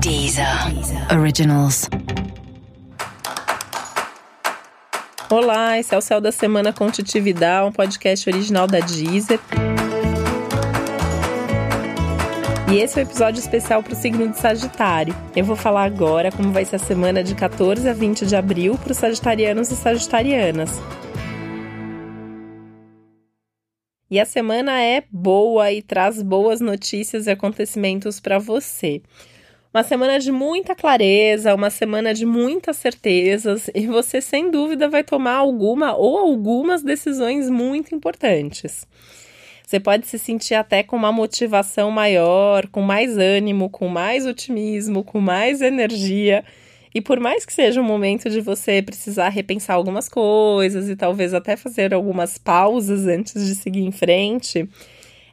Deezer. Originals. Olá, esse é o Céu da Semana com Titividade, um podcast original da Deezer. E esse é o um episódio especial para o signo de Sagitário. Eu vou falar agora como vai ser a semana de 14 a 20 de abril para os sagitarianos e sagitarianas. E a semana é boa e traz boas notícias e acontecimentos para você. Uma semana de muita clareza, uma semana de muitas certezas, e você sem dúvida vai tomar alguma ou algumas decisões muito importantes. Você pode se sentir até com uma motivação maior, com mais ânimo, com mais otimismo, com mais energia e por mais que seja um momento de você precisar repensar algumas coisas e talvez até fazer algumas pausas antes de seguir em frente,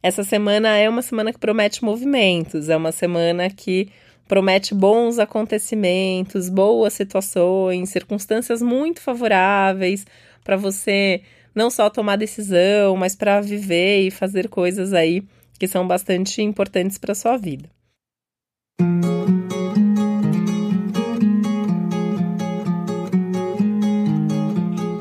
essa semana é uma semana que promete movimentos, é uma semana que promete bons acontecimentos, boas situações, circunstâncias muito favoráveis para você não só tomar decisão, mas para viver e fazer coisas aí que são bastante importantes para sua vida.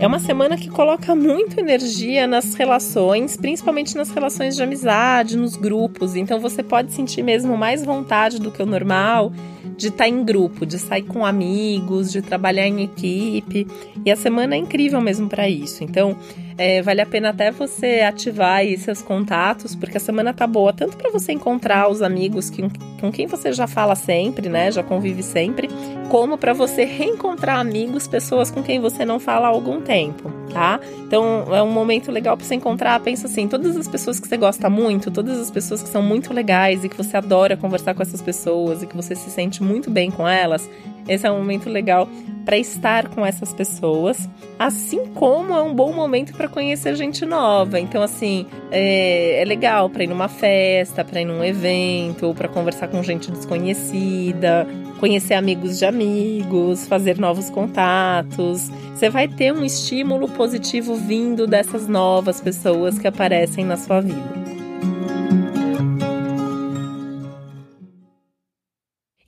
É uma semana que coloca muita energia nas relações, principalmente nas relações de amizade, nos grupos. Então você pode sentir mesmo mais vontade do que o normal de estar em grupo, de sair com amigos, de trabalhar em equipe. E a semana é incrível mesmo para isso. Então, é, vale a pena até você ativar aí seus contatos, porque a semana tá boa, tanto para você encontrar os amigos que, com quem você já fala sempre, né? Já convive sempre, como para você reencontrar amigos, pessoas com quem você não fala há algum tempo, tá? Então é um momento legal para você encontrar. Pensa assim, todas as pessoas que você gosta muito, todas as pessoas que são muito legais e que você adora conversar com essas pessoas e que você se sente muito bem com elas, esse é um momento legal para estar com essas pessoas, assim como é um bom momento para conhecer gente nova. Então, assim, é, é legal para ir numa festa, para ir num evento, para conversar com gente desconhecida, conhecer amigos de amigos, fazer novos contatos. Você vai ter um estímulo positivo vindo dessas novas pessoas que aparecem na sua vida.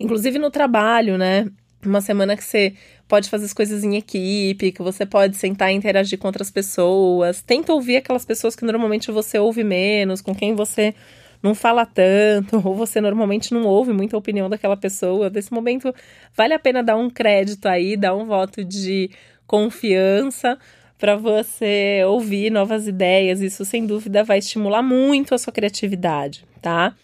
Inclusive no trabalho, né? Uma semana que você pode fazer as coisas em equipe, que você pode sentar e interagir com outras pessoas. Tenta ouvir aquelas pessoas que normalmente você ouve menos, com quem você não fala tanto, ou você normalmente não ouve muita opinião daquela pessoa. Nesse momento, vale a pena dar um crédito aí, dar um voto de confiança para você ouvir novas ideias. Isso, sem dúvida, vai estimular muito a sua criatividade, tá?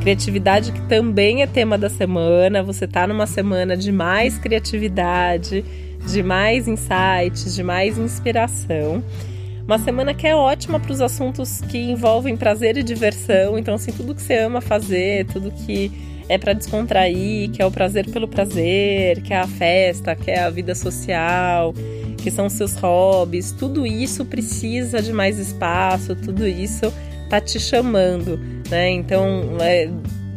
Criatividade que também é tema da semana. Você tá numa semana de mais criatividade, de mais insights, de mais inspiração. Uma semana que é ótima para os assuntos que envolvem prazer e diversão. Então, assim, tudo que você ama fazer, tudo que é para descontrair, que é o prazer pelo prazer, que é a festa, que é a vida social, que são seus hobbies, tudo isso precisa de mais espaço, tudo isso tá te chamando, né? Então é,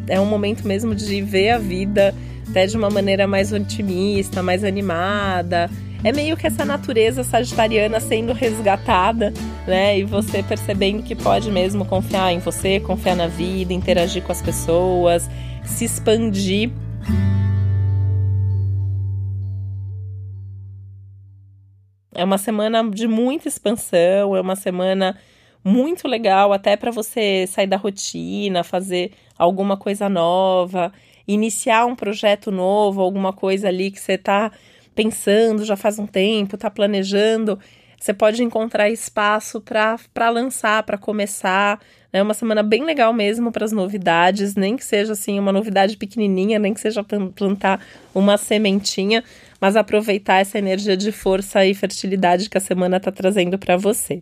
é um momento mesmo de ver a vida até de uma maneira mais otimista, mais animada. É meio que essa natureza sagitariana sendo resgatada, né? E você percebendo que pode mesmo confiar em você, confiar na vida, interagir com as pessoas, se expandir. É uma semana de muita expansão, é uma semana muito legal até para você sair da rotina, fazer alguma coisa nova, iniciar um projeto novo, alguma coisa ali que você está pensando já faz um tempo, está planejando. Você pode encontrar espaço para lançar, para começar. É uma semana bem legal mesmo para as novidades, nem que seja assim uma novidade pequenininha, nem que seja plantar uma sementinha, mas aproveitar essa energia de força e fertilidade que a semana está trazendo para você.